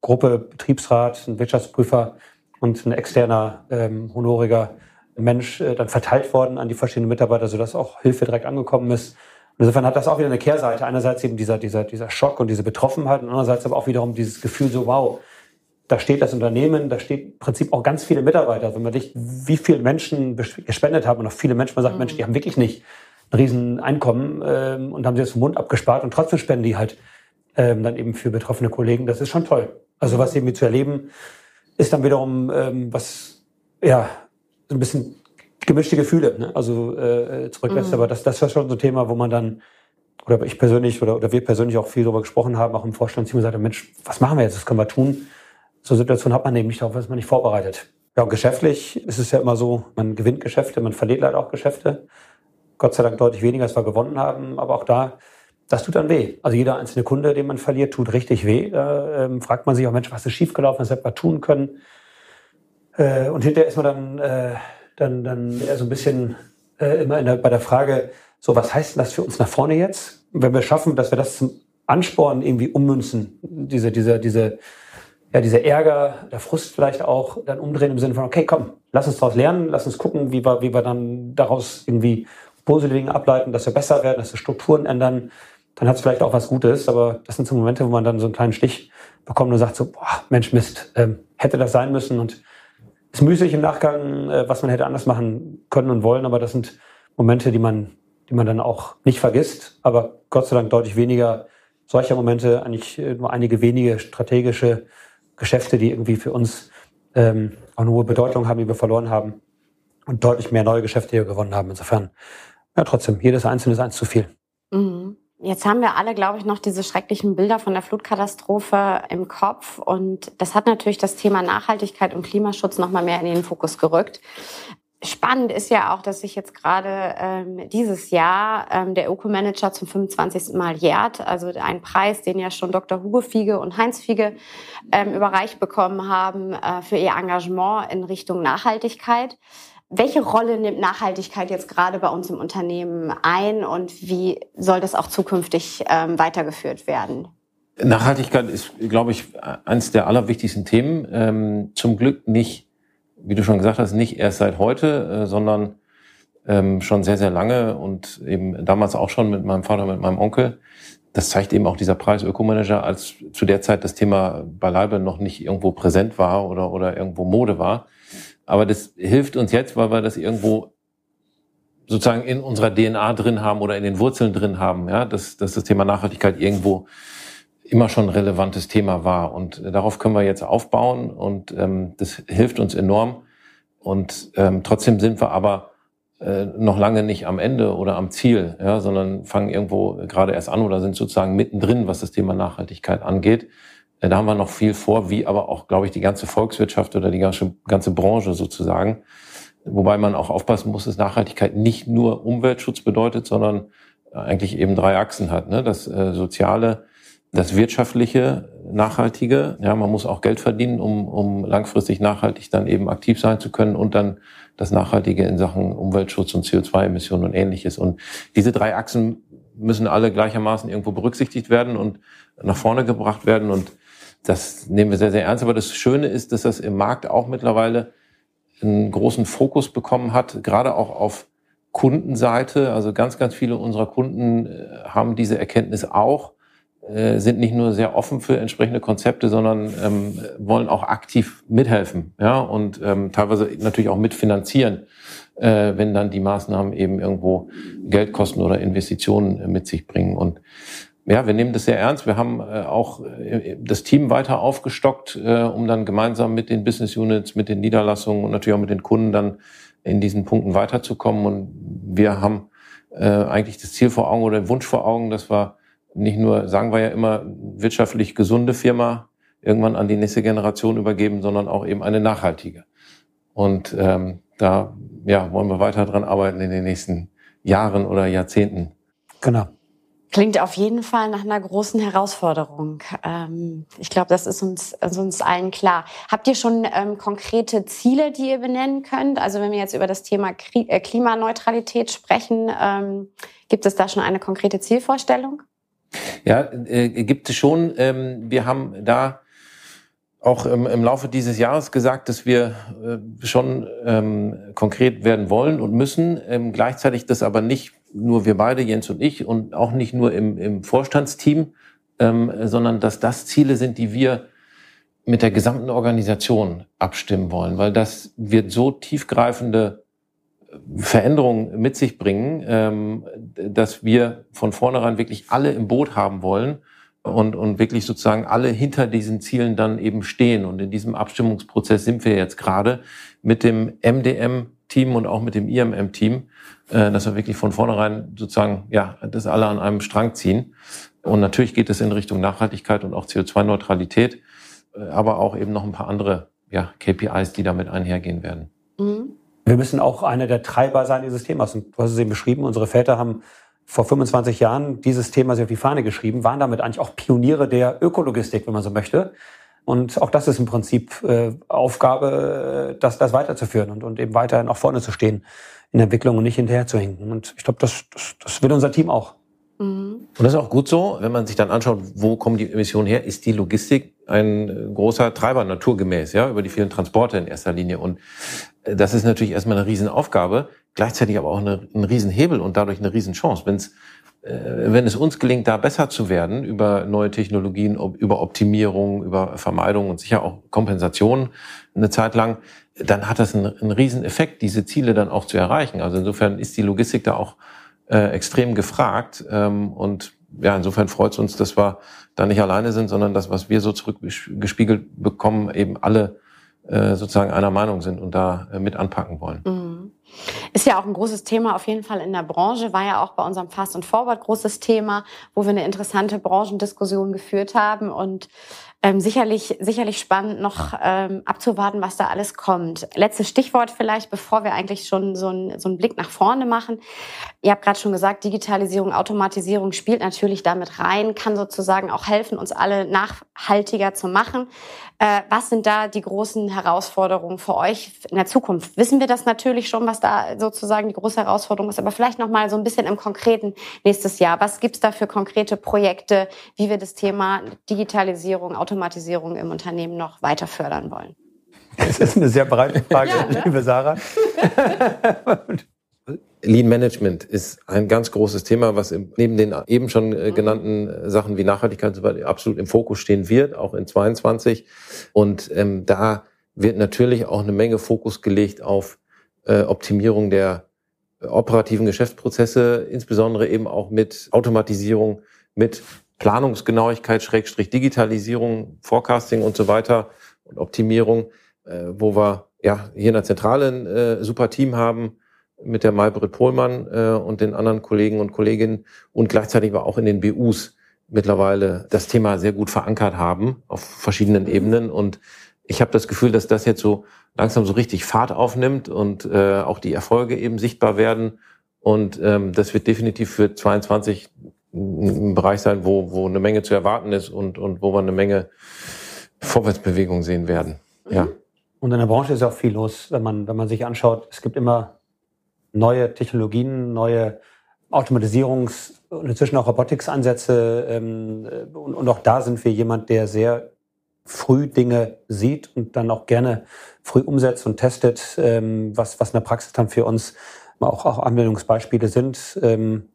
Gruppe Betriebsrat, ein Wirtschaftsprüfer und ein externer ähm, honoriger Mensch äh, dann verteilt worden an die verschiedenen Mitarbeiter, sodass auch Hilfe direkt angekommen ist. Und insofern hat das auch wieder eine Kehrseite. Einerseits eben dieser, dieser, dieser Schock und diese Betroffenheit und andererseits aber auch wiederum dieses Gefühl so, wow, da steht das Unternehmen, da steht im Prinzip auch ganz viele Mitarbeiter. Wenn man sich, wie viele Menschen gespendet haben und auch viele Menschen, man sagt, mhm. Mensch, die haben wirklich nicht ein Rieseneinkommen ähm, und haben sie das vom Mund abgespart und trotzdem spenden die halt ähm, dann eben für betroffene Kollegen. Das ist schon toll. Also was irgendwie zu erleben, ist dann wiederum ähm, was, ja, so ein bisschen gemischte Gefühle, ne? also äh, zurücklässt. Mhm. Aber das, das war schon so ein Thema, wo man dann, oder ich persönlich oder, oder wir persönlich auch viel darüber gesprochen haben, auch im Vorstandsteam gesagt haben, Mensch, was machen wir jetzt, was können wir tun? So Situation hat man nämlich darauf, ist man nicht vorbereitet. Ja, und geschäftlich ist es ja immer so, man gewinnt Geschäfte, man verliert leider auch Geschäfte. Gott sei Dank deutlich weniger, als wir gewonnen haben. Aber auch da das tut dann weh. Also jeder einzelne Kunde, den man verliert, tut richtig weh. Da ähm, fragt man sich auch, Mensch, was ist schiefgelaufen, was hätte man tun können? Äh, und hinterher ist man dann, äh, dann, dann eher so ein bisschen äh, immer der, bei der Frage, so was heißt denn das für uns nach vorne jetzt? Wenn wir schaffen, dass wir das zum Ansporn irgendwie ummünzen, diese, diese, diese, ja, dieser Ärger, der Frust vielleicht auch dann umdrehen im Sinne von, okay, komm, lass uns daraus lernen, lass uns gucken, wie wir, wie wir dann daraus irgendwie positive Dinge ableiten, dass wir besser werden, dass wir Strukturen ändern, dann hat es vielleicht auch was Gutes. Aber das sind so Momente, wo man dann so einen kleinen Stich bekommt und sagt so, boah, Mensch, Mist, ähm, hätte das sein müssen und ist müßig im Nachgang, äh, was man hätte anders machen können und wollen. Aber das sind Momente, die man, die man dann auch nicht vergisst. Aber Gott sei Dank deutlich weniger solcher Momente, eigentlich äh, nur einige wenige strategische Geschäfte, die irgendwie für uns ähm, auch eine hohe Bedeutung haben, die wir verloren haben und deutlich mehr neue Geschäfte hier gewonnen haben. Insofern, ja, trotzdem, jedes einzelne ist eins zu viel. Mhm. Jetzt haben wir alle, glaube ich, noch diese schrecklichen Bilder von der Flutkatastrophe im Kopf. Und das hat natürlich das Thema Nachhaltigkeit und Klimaschutz noch mal mehr in den Fokus gerückt. Spannend ist ja auch, dass sich jetzt gerade ähm, dieses Jahr ähm, der Öko-Manager zum 25. Mal jährt. Also ein Preis, den ja schon Dr. Hugo Fiege und Heinz Fiege ähm, überreicht bekommen haben äh, für ihr Engagement in Richtung Nachhaltigkeit. Welche Rolle nimmt Nachhaltigkeit jetzt gerade bei uns im Unternehmen ein und wie soll das auch zukünftig ähm, weitergeführt werden? Nachhaltigkeit ist, glaube ich, eines der allerwichtigsten Themen. Ähm, zum Glück nicht, wie du schon gesagt hast, nicht erst seit heute, äh, sondern ähm, schon sehr, sehr lange und eben damals auch schon mit meinem Vater, mit meinem Onkel. Das zeigt eben auch dieser Preis Ökomanager, als zu der Zeit das Thema beileibe noch nicht irgendwo präsent war oder, oder irgendwo Mode war. Aber das hilft uns jetzt, weil wir das irgendwo sozusagen in unserer DNA drin haben oder in den Wurzeln drin haben, ja, dass, dass das Thema Nachhaltigkeit irgendwo immer schon ein relevantes Thema war. Und darauf können wir jetzt aufbauen und ähm, das hilft uns enorm. Und ähm, trotzdem sind wir aber äh, noch lange nicht am Ende oder am Ziel, ja, sondern fangen irgendwo gerade erst an oder sind sozusagen mittendrin, was das Thema Nachhaltigkeit angeht. Äh, da haben wir noch viel vor, wie aber auch, glaube ich, die ganze Volkswirtschaft oder die ganze, ganze Branche sozusagen. Wobei man auch aufpassen muss, dass Nachhaltigkeit nicht nur Umweltschutz bedeutet, sondern eigentlich eben drei Achsen hat. Ne? Das äh, Soziale, das Wirtschaftliche, Nachhaltige. Ja, man muss auch Geld verdienen, um, um langfristig nachhaltig dann eben aktiv sein zu können und dann das Nachhaltige in Sachen Umweltschutz und CO2-Emissionen und ähnliches. Und diese drei Achsen müssen alle gleichermaßen irgendwo berücksichtigt werden und nach vorne gebracht werden. Und das nehmen wir sehr, sehr ernst. Aber das Schöne ist, dass das im Markt auch mittlerweile einen großen Fokus bekommen hat, gerade auch auf Kundenseite. Also ganz, ganz viele unserer Kunden äh, haben diese Erkenntnis auch, äh, sind nicht nur sehr offen für entsprechende Konzepte, sondern ähm, wollen auch aktiv mithelfen, ja, und ähm, teilweise natürlich auch mitfinanzieren, äh, wenn dann die Maßnahmen eben irgendwo Geldkosten oder Investitionen mit sich bringen. Und ja, wir nehmen das sehr ernst. Wir haben äh, auch äh, das Team weiter aufgestockt, äh, um dann gemeinsam mit den Business Units, mit den Niederlassungen und natürlich auch mit den Kunden dann in diesen Punkten weiterzukommen. Und wir haben eigentlich das Ziel vor Augen oder den Wunsch vor Augen, dass wir nicht nur, sagen wir ja immer, wirtschaftlich gesunde Firma irgendwann an die nächste Generation übergeben, sondern auch eben eine nachhaltige. Und ähm, da ja, wollen wir weiter dran arbeiten in den nächsten Jahren oder Jahrzehnten. Genau. Klingt auf jeden Fall nach einer großen Herausforderung. Ähm, ich glaube, das ist uns, ist uns allen klar. Habt ihr schon ähm, konkrete Ziele, die ihr benennen könnt? Also wenn wir jetzt über das Thema äh, Klimaneutralität sprechen, ähm, gibt es da schon eine konkrete Zielvorstellung? Ja, äh, gibt es schon. Wir haben da auch im, Laufe dieses Jahres gesagt, dass wir äh, schon konkret werden wollen und müssen. Gleichzeitig das aber nicht nur wir beide, Jens und ich, und auch nicht nur im, im Vorstandsteam, ähm, sondern dass das Ziele sind, die wir mit der gesamten Organisation abstimmen wollen, weil das wird so tiefgreifende Veränderungen mit sich bringen, ähm, dass wir von vornherein wirklich alle im Boot haben wollen und, und wirklich sozusagen alle hinter diesen Zielen dann eben stehen. Und in diesem Abstimmungsprozess sind wir jetzt gerade mit dem MDM-Team und auch mit dem IMM-Team, äh, dass wir wirklich von vornherein sozusagen, ja, das alle an einem Strang ziehen. Und natürlich geht es in Richtung Nachhaltigkeit und auch CO2-Neutralität, äh, aber auch eben noch ein paar andere ja, KPIs, die damit einhergehen werden. Mhm. Wir müssen auch einer der Treiber sein dieses Themas. Und du hast es eben beschrieben, unsere Väter haben vor 25 Jahren dieses Thema sich auf die Fahne geschrieben, waren damit eigentlich auch Pioniere der Ökologistik, wenn man so möchte. Und auch das ist im Prinzip äh, Aufgabe, das, das weiterzuführen und, und eben weiterhin auch vorne zu stehen in der Entwicklung und nicht hinterher zu hinken. Und ich glaube, das, das, das will unser Team auch. Mhm. Und das ist auch gut so, wenn man sich dann anschaut, wo kommen die Emissionen her, ist die Logistik ein großer Treiber naturgemäß, ja, über die vielen Transporte in erster Linie. Und äh, das ist natürlich erstmal eine Riesenaufgabe, gleichzeitig aber auch eine, ein Riesenhebel und dadurch eine Riesenchance. Wenn's, äh, wenn es uns gelingt, da besser zu werden über neue Technologien, über Optimierung, über Vermeidung und sicher auch Kompensation eine Zeit lang, dann hat das einen, einen Rieseneffekt, diese Ziele dann auch zu erreichen. Also insofern ist die Logistik da auch äh, extrem gefragt. Ähm, und ja, insofern freut es uns, dass wir da nicht alleine sind, sondern dass, was wir so zurückgespiegelt bekommen, eben alle äh, sozusagen einer Meinung sind und da äh, mit anpacken wollen. Mhm. Ist ja auch ein großes Thema auf jeden Fall in der Branche, war ja auch bei unserem Fast und Forward großes Thema, wo wir eine interessante Branchendiskussion geführt haben. Und ähm, sicherlich, sicherlich spannend noch ähm, abzuwarten, was da alles kommt. Letztes Stichwort vielleicht, bevor wir eigentlich schon so, ein, so einen Blick nach vorne machen. Ihr habt gerade schon gesagt, Digitalisierung, Automatisierung spielt natürlich damit rein, kann sozusagen auch helfen, uns alle nachhaltiger zu machen. Äh, was sind da die großen Herausforderungen für euch in der Zukunft? Wissen wir das natürlich schon, was da sozusagen die große Herausforderung ist, aber vielleicht noch mal so ein bisschen im Konkreten nächstes Jahr. Was gibt's da für konkrete Projekte, wie wir das Thema Digitalisierung, Automatisierung Automatisierung im Unternehmen noch weiter fördern wollen? Das ist eine sehr breite Frage, ja, ne? liebe Sarah. Lean Management ist ein ganz großes Thema, was neben den eben schon äh, mhm. genannten Sachen wie Nachhaltigkeit absolut im Fokus stehen wird, auch in 22. Und ähm, da wird natürlich auch eine Menge Fokus gelegt auf äh, Optimierung der äh, operativen Geschäftsprozesse, insbesondere eben auch mit Automatisierung, mit Planungsgenauigkeit, Schrägstrich Digitalisierung, Forecasting und so weiter und Optimierung, äh, wo wir ja hier in der Zentrale ein äh, super Team haben mit der Maybrit Pohlmann äh, und den anderen Kollegen und Kolleginnen und gleichzeitig aber auch in den BUs mittlerweile das Thema sehr gut verankert haben auf verschiedenen Ebenen. Und ich habe das Gefühl, dass das jetzt so langsam so richtig Fahrt aufnimmt und äh, auch die Erfolge eben sichtbar werden. Und ähm, das wird definitiv für 22 ein Bereich sein, wo, wo eine Menge zu erwarten ist und, und wo wir eine Menge Vorwärtsbewegung sehen werden. Ja. Und in der Branche ist auch viel los, wenn man, wenn man sich anschaut, es gibt immer neue Technologien, neue Automatisierungs- und inzwischen auch Robotics-Ansätze. Ähm, und, und auch da sind wir jemand, der sehr früh Dinge sieht und dann auch gerne früh umsetzt und testet, ähm, was, was in der Praxis dann für uns auch, auch Anwendungsbeispiele sind. Ähm,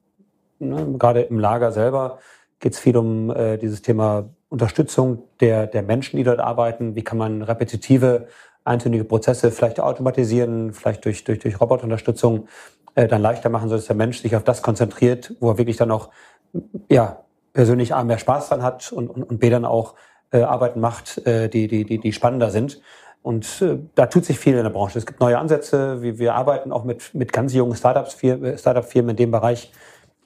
Ne? Gerade im Lager selber geht es viel um äh, dieses Thema Unterstützung der, der Menschen, die dort arbeiten. Wie kann man repetitive, eintönige Prozesse vielleicht automatisieren, vielleicht durch, durch, durch Roboterunterstützung äh, dann leichter machen, sodass der Mensch sich auf das konzentriert, wo er wirklich dann auch ja, persönlich A, mehr Spaß dran hat und, und, und B, dann auch äh, Arbeiten macht, äh, die, die, die, die spannender sind. Und äh, da tut sich viel in der Branche. Es gibt neue Ansätze. Wir, wir arbeiten auch mit, mit ganz jungen Startups, Startup-Firmen in dem Bereich,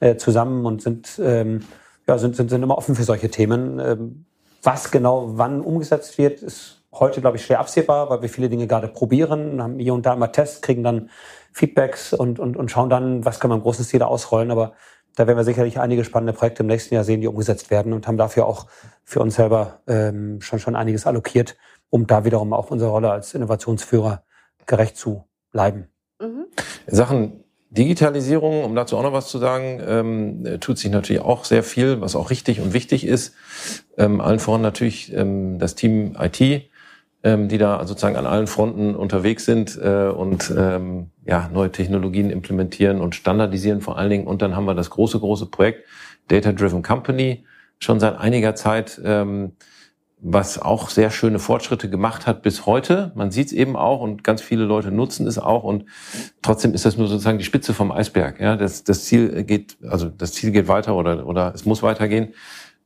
äh, zusammen und sind, ähm, ja, sind, sind, sind immer offen für solche Themen. Ähm, was genau wann umgesetzt wird, ist heute, glaube ich, schwer absehbar, weil wir viele Dinge gerade probieren, haben hier und da immer Tests, kriegen dann Feedbacks und, und, und schauen dann, was können wir im großen Stil ausrollen. Aber da werden wir sicherlich einige spannende Projekte im nächsten Jahr sehen, die umgesetzt werden und haben dafür auch für uns selber ähm, schon, schon einiges allokiert, um da wiederum auch unsere Rolle als Innovationsführer gerecht zu bleiben. Mhm. Sachen Digitalisierung, um dazu auch noch was zu sagen, ähm, tut sich natürlich auch sehr viel, was auch richtig und wichtig ist. Ähm, allen voran natürlich ähm, das Team IT, ähm, die da sozusagen an allen Fronten unterwegs sind äh, und ähm, ja, neue Technologien implementieren und standardisieren vor allen Dingen. Und dann haben wir das große, große Projekt Data Driven Company schon seit einiger Zeit. Ähm, was auch sehr schöne Fortschritte gemacht hat bis heute. Man sieht es eben auch und ganz viele Leute nutzen es auch und trotzdem ist das nur sozusagen die Spitze vom Eisberg. Ja, das, das Ziel geht, also das Ziel geht weiter oder oder es muss weitergehen.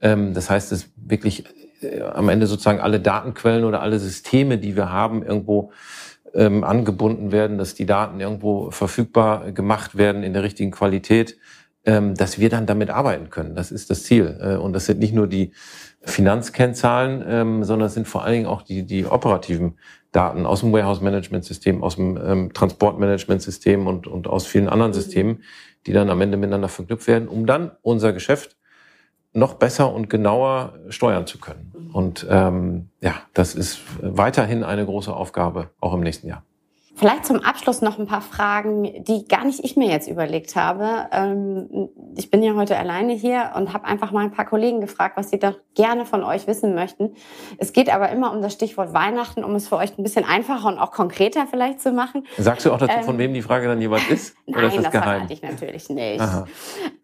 Ähm, das heißt, dass wirklich äh, am Ende sozusagen alle Datenquellen oder alle Systeme, die wir haben, irgendwo ähm, angebunden werden, dass die Daten irgendwo verfügbar gemacht werden in der richtigen Qualität, ähm, dass wir dann damit arbeiten können. Das ist das Ziel. Äh, und das sind nicht nur die Finanzkennzahlen, ähm, sondern es sind vor allen Dingen auch die, die operativen Daten aus dem Warehouse-Management-System, aus dem ähm, Transport-Management-System und, und aus vielen anderen mhm. Systemen, die dann am Ende miteinander verknüpft werden, um dann unser Geschäft noch besser und genauer steuern zu können. Mhm. Und ähm, ja, das ist weiterhin eine große Aufgabe, auch im nächsten Jahr. Vielleicht zum Abschluss noch ein paar Fragen, die gar nicht ich mir jetzt überlegt habe. Ähm, ich bin ja heute alleine hier und habe einfach mal ein paar Kollegen gefragt, was sie doch gerne von euch wissen möchten. Es geht aber immer um das Stichwort Weihnachten, um es für euch ein bisschen einfacher und auch konkreter vielleicht zu machen. Sagst du auch dazu, ähm, von wem die Frage dann jeweils ist? Nein, ist das, das verrate ich natürlich nicht. Aha.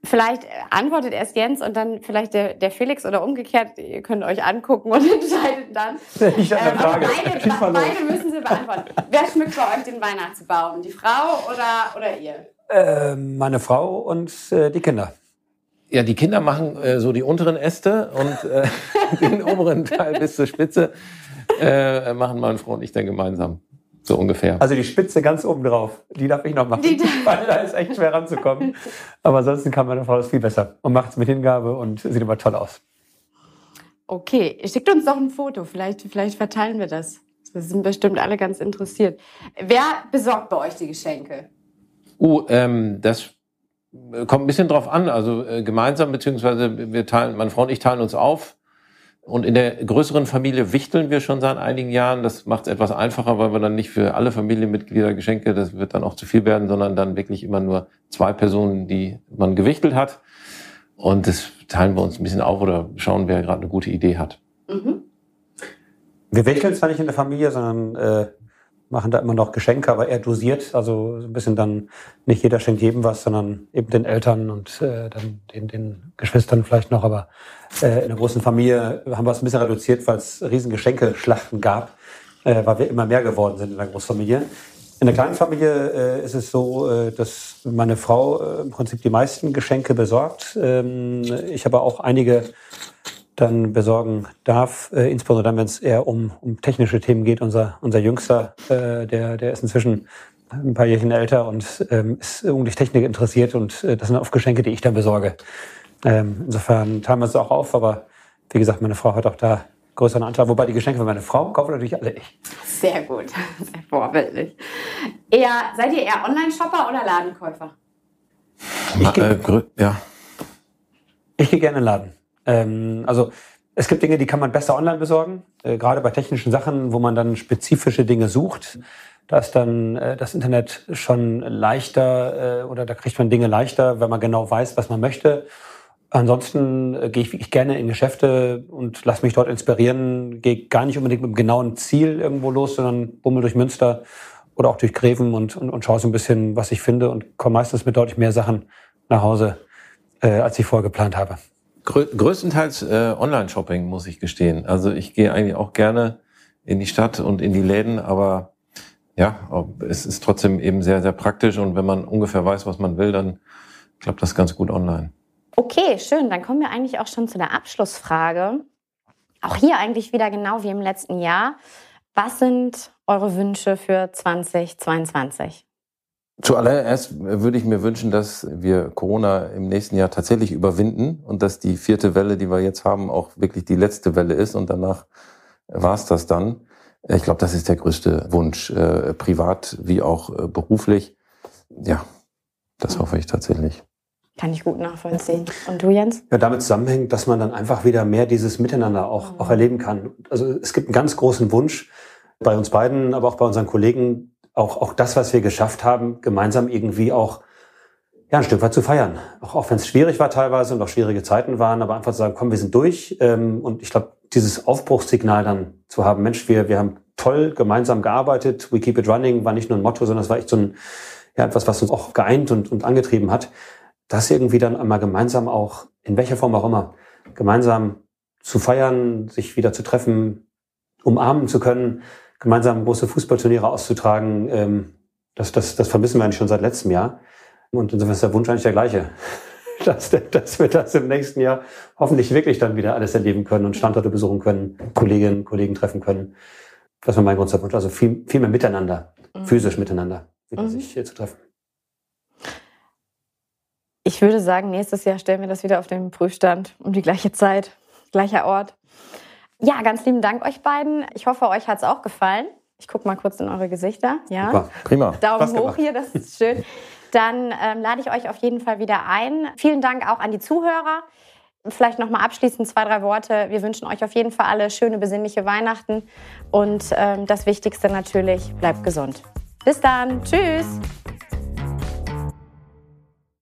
Vielleicht antwortet erst Jens und dann vielleicht der, der Felix oder umgekehrt. Ihr könnt euch angucken und entscheidet dann. Ich ähm, Frage. Beide, beide müssen sie beantworten. Wer schmückt bei euch euch den Weihnachtsbaum? Die Frau oder, oder ihr? Äh, meine Frau und äh, die Kinder. Ja, die Kinder machen äh, so die unteren Äste und äh, den oberen Teil bis zur Spitze äh, machen meine Frau und ich dann gemeinsam. So ungefähr. Also die Spitze ganz oben drauf, die darf ich noch machen, die weil da ist echt schwer ranzukommen. Aber ansonsten kann meine Frau das viel besser und macht es mit Hingabe und sieht immer toll aus. Okay, schickt uns doch ein Foto, vielleicht, vielleicht verteilen wir das. Wir sind bestimmt alle ganz interessiert. Wer besorgt bei euch die Geschenke? Uh, ähm, das kommt ein bisschen drauf an. Also äh, gemeinsam, beziehungsweise wir teilen, meine Frau und ich teilen uns auf. Und in der größeren Familie wichteln wir schon seit einigen Jahren. Das macht es etwas einfacher, weil wir dann nicht für alle Familienmitglieder Geschenke, das wird dann auch zu viel werden, sondern dann wirklich immer nur zwei Personen, die man gewichtelt hat. Und das teilen wir uns ein bisschen auf oder schauen, wer gerade eine gute Idee hat. Wir wickeln zwar nicht in der Familie, sondern äh, machen da immer noch Geschenke, aber eher dosiert. Also so ein bisschen dann nicht jeder schenkt jedem was, sondern eben den Eltern und äh, dann den, den Geschwistern vielleicht noch. Aber äh, in der großen Familie haben wir es ein bisschen reduziert, weil es riesen Geschenkeschlachten gab, äh, weil wir immer mehr geworden sind in der Großfamilie. In der kleinen Familie äh, ist es so, äh, dass meine Frau äh, im Prinzip die meisten Geschenke besorgt. Ähm, ich habe auch einige dann besorgen darf, äh, insbesondere dann, wenn es eher um, um technische Themen geht. Unser, unser Jüngster, äh, der, der ist inzwischen ein paar Jährchen älter und ähm, ist irgendwie Technik interessiert und äh, das sind oft Geschenke, die ich dann besorge. Ähm, insofern teilen wir es auch auf, aber wie gesagt, meine Frau hat auch da größeren Anteil, wobei die Geschenke für meine Frau kaufen natürlich alle ich. Sehr gut, sehr vorbildlich. Eher, seid ihr eher Online-Shopper oder Ladenkäufer? Ich gehe, äh, ja. Ich gehe gerne in den Laden. Ähm, also es gibt Dinge, die kann man besser online besorgen, äh, gerade bei technischen Sachen, wo man dann spezifische Dinge sucht. Da ist dann äh, das Internet schon leichter äh, oder da kriegt man Dinge leichter, wenn man genau weiß, was man möchte. Ansonsten äh, gehe ich wirklich gerne in Geschäfte und lasse mich dort inspirieren. Gehe gar nicht unbedingt mit einem genauen Ziel irgendwo los, sondern bummel durch Münster oder auch durch Greven und, und, und schaue so ein bisschen, was ich finde und komme meistens mit deutlich mehr Sachen nach Hause, äh, als ich vorher geplant habe. Größtenteils äh, Online-Shopping, muss ich gestehen. Also ich gehe eigentlich auch gerne in die Stadt und in die Läden, aber ja, es ist trotzdem eben sehr, sehr praktisch und wenn man ungefähr weiß, was man will, dann klappt das ganz gut online. Okay, schön. Dann kommen wir eigentlich auch schon zu der Abschlussfrage. Auch hier eigentlich wieder genau wie im letzten Jahr. Was sind eure Wünsche für 2022? Zuallererst würde ich mir wünschen, dass wir Corona im nächsten Jahr tatsächlich überwinden und dass die vierte Welle, die wir jetzt haben, auch wirklich die letzte Welle ist und danach war es das dann. Ich glaube, das ist der größte Wunsch, äh, privat wie auch äh, beruflich. Ja, das hoffe ich tatsächlich. Kann ich gut nachvollziehen. Und du, Jens? Ja, damit zusammenhängt, dass man dann einfach wieder mehr dieses Miteinander auch, auch erleben kann. Also es gibt einen ganz großen Wunsch bei uns beiden, aber auch bei unseren Kollegen, auch, auch das, was wir geschafft haben, gemeinsam irgendwie auch ja, ein Stück weit zu feiern. Auch, auch wenn es schwierig war teilweise und auch schwierige Zeiten waren, aber einfach zu sagen, komm, wir sind durch. Ähm, und ich glaube, dieses Aufbruchssignal dann zu haben, Mensch, wir, wir haben toll gemeinsam gearbeitet, we keep it running, war nicht nur ein Motto, sondern es war echt so ein, ja, etwas, was uns auch geeint und, und angetrieben hat. Das irgendwie dann einmal gemeinsam auch, in welcher Form auch immer, gemeinsam zu feiern, sich wieder zu treffen, umarmen zu können, gemeinsam große Fußballturniere auszutragen, ähm, das, das, das vermissen wir eigentlich schon seit letztem Jahr. Und insofern ist der Wunsch eigentlich der gleiche, dass, dass wir das im nächsten Jahr hoffentlich wirklich dann wieder alles erleben können und Standorte besuchen können, Kolleginnen, Kollegen treffen können. Das war mein großer Wunsch. Also viel, viel mehr miteinander, mhm. physisch miteinander, wieder mhm. sich hier zu treffen. Ich würde sagen, nächstes Jahr stellen wir das wieder auf den Prüfstand um die gleiche Zeit, gleicher Ort. Ja, ganz lieben Dank euch beiden. Ich hoffe, euch hat es auch gefallen. Ich gucke mal kurz in eure Gesichter. Ja. Super. Prima. Daumen Spaß hoch gemacht. hier, das ist schön. Dann ähm, lade ich euch auf jeden Fall wieder ein. Vielen Dank auch an die Zuhörer. Vielleicht noch mal abschließend zwei, drei Worte. Wir wünschen euch auf jeden Fall alle schöne, besinnliche Weihnachten. Und ähm, das Wichtigste natürlich, bleibt gesund. Bis dann. Tschüss.